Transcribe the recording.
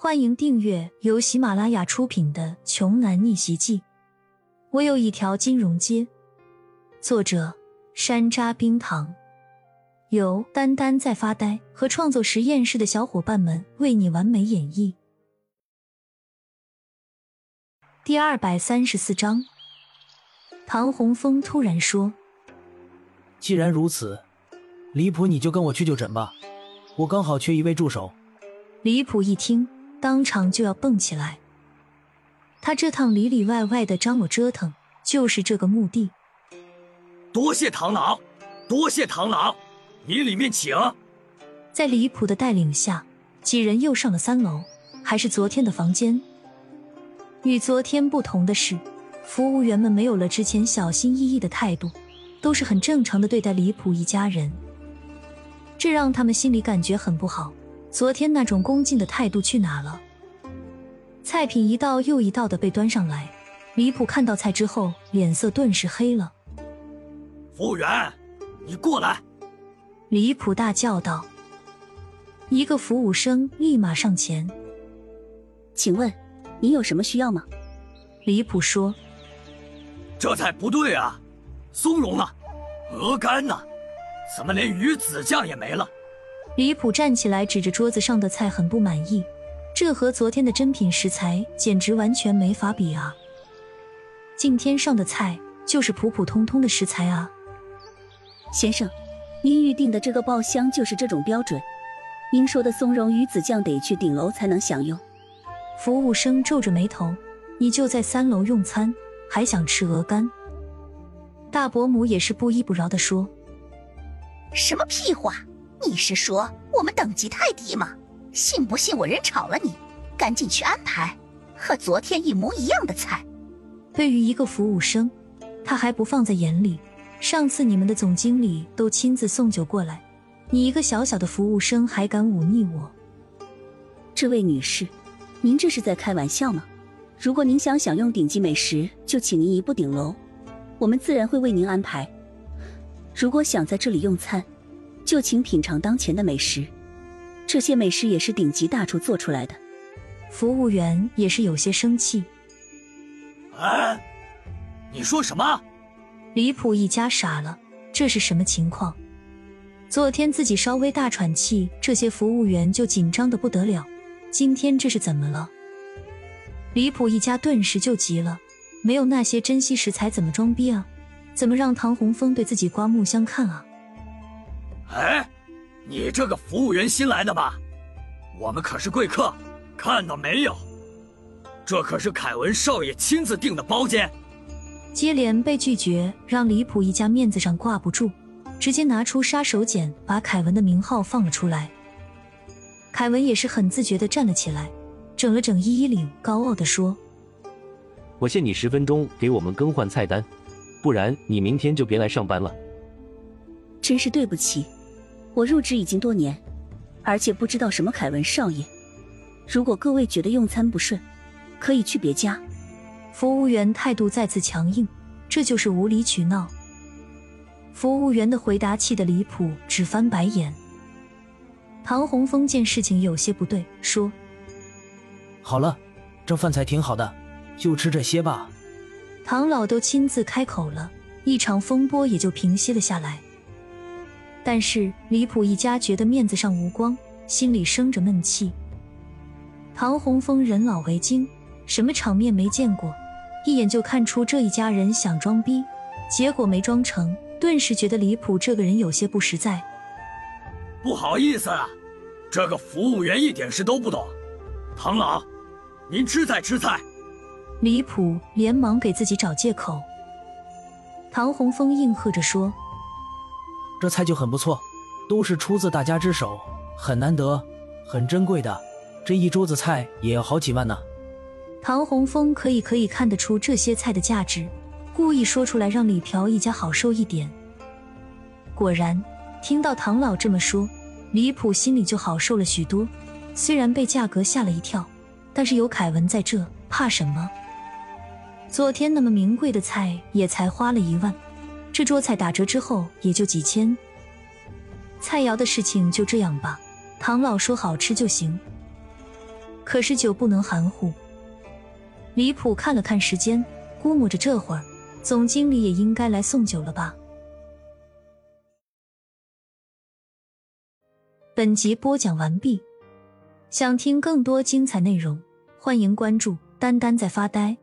欢迎订阅由喜马拉雅出品的《穷男逆袭记》。我有一条金融街。作者：山楂冰糖，由丹丹在发呆和创作实验室的小伙伴们为你完美演绎。第二百三十四章，唐洪峰突然说：“既然如此，离谱你就跟我去就诊吧，我刚好缺一位助手。”离谱一听。当场就要蹦起来！他这趟里里外外的张罗折腾，就是这个目的。多谢螳螂，多谢螳螂，你里面请。在李普的带领下，几人又上了三楼，还是昨天的房间。与昨天不同的是，服务员们没有了之前小心翼翼的态度，都是很正常的对待李普一家人，这让他们心里感觉很不好。昨天那种恭敬的态度去哪了？菜品一道又一道的被端上来，李普看到菜之后，脸色顿时黑了。服务员，你过来！李普大叫道。一个服务生立马上前，请问您有什么需要吗？李普说：“这菜不对啊，松茸呢？鹅肝呢？怎么连鱼子酱也没了？”李普站起来，指着桌子上的菜，很不满意。这和昨天的珍品食材简直完全没法比啊！今天上的菜就是普普通通的食材啊！先生，您预定的这个爆香就是这种标准。您说的松茸鱼子酱得去顶楼才能享用。服务生皱着眉头：“你就在三楼用餐，还想吃鹅肝？”大伯母也是不依不饶的说：“什么屁话！”你是说我们等级太低吗？信不信我人炒了你？赶紧去安排和昨天一模一样的菜。对于一个服务生，他还不放在眼里。上次你们的总经理都亲自送酒过来，你一个小小的服务生还敢忤逆我？这位女士，您这是在开玩笑吗？如果您想享用顶级美食，就请您移步顶楼，我们自然会为您安排。如果想在这里用餐，就请品尝当前的美食，这些美食也是顶级大厨做出来的。服务员也是有些生气。哎，你说什么？李普一家傻了，这是什么情况？昨天自己稍微大喘气，这些服务员就紧张的不得了。今天这是怎么了？李普一家顿时就急了，没有那些珍稀食材怎么装逼啊？怎么让唐洪峰对自己刮目相看啊？哎，你这个服务员新来的吧？我们可是贵客，看到没有？这可是凯文少爷亲自订的包间。接连被拒绝，让李普一家面子上挂不住，直接拿出杀手锏，把凯文的名号放了出来。凯文也是很自觉的站了起来，整了整衣衣领，高傲的说：“我限你十分钟给我们更换菜单，不然你明天就别来上班了。”真是对不起。我入职已经多年，而且不知道什么凯文少爷。如果各位觉得用餐不顺，可以去别家。服务员态度再次强硬，这就是无理取闹。服务员的回答气得离谱，只翻白眼。唐洪峰见事情有些不对，说：“好了，这饭菜挺好的，就吃这些吧。”唐老都亲自开口了，一场风波也就平息了下来。但是李普一家觉得面子上无光，心里生着闷气。唐洪峰人老为精，什么场面没见过，一眼就看出这一家人想装逼，结果没装成，顿时觉得李普这个人有些不实在。不好意思啊，这个服务员一点事都不懂。唐老，您吃菜吃菜。李普连忙给自己找借口。唐洪峰应和着说。这菜就很不错，都是出自大家之手，很难得，很珍贵的。这一桌子菜也要好几万呢。唐洪峰可以可以看得出这些菜的价值，故意说出来让李朴一家好受一点。果然，听到唐老这么说，李普心里就好受了许多。虽然被价格吓了一跳，但是有凯文在这，怕什么？昨天那么名贵的菜也才花了一万。这桌菜打折之后也就几千，菜肴的事情就这样吧。唐老说好吃就行。可是酒不能含糊。李普看了看时间，估摸着这会儿总经理也应该来送酒了吧。本集播讲完毕，想听更多精彩内容，欢迎关注“丹丹在发呆”。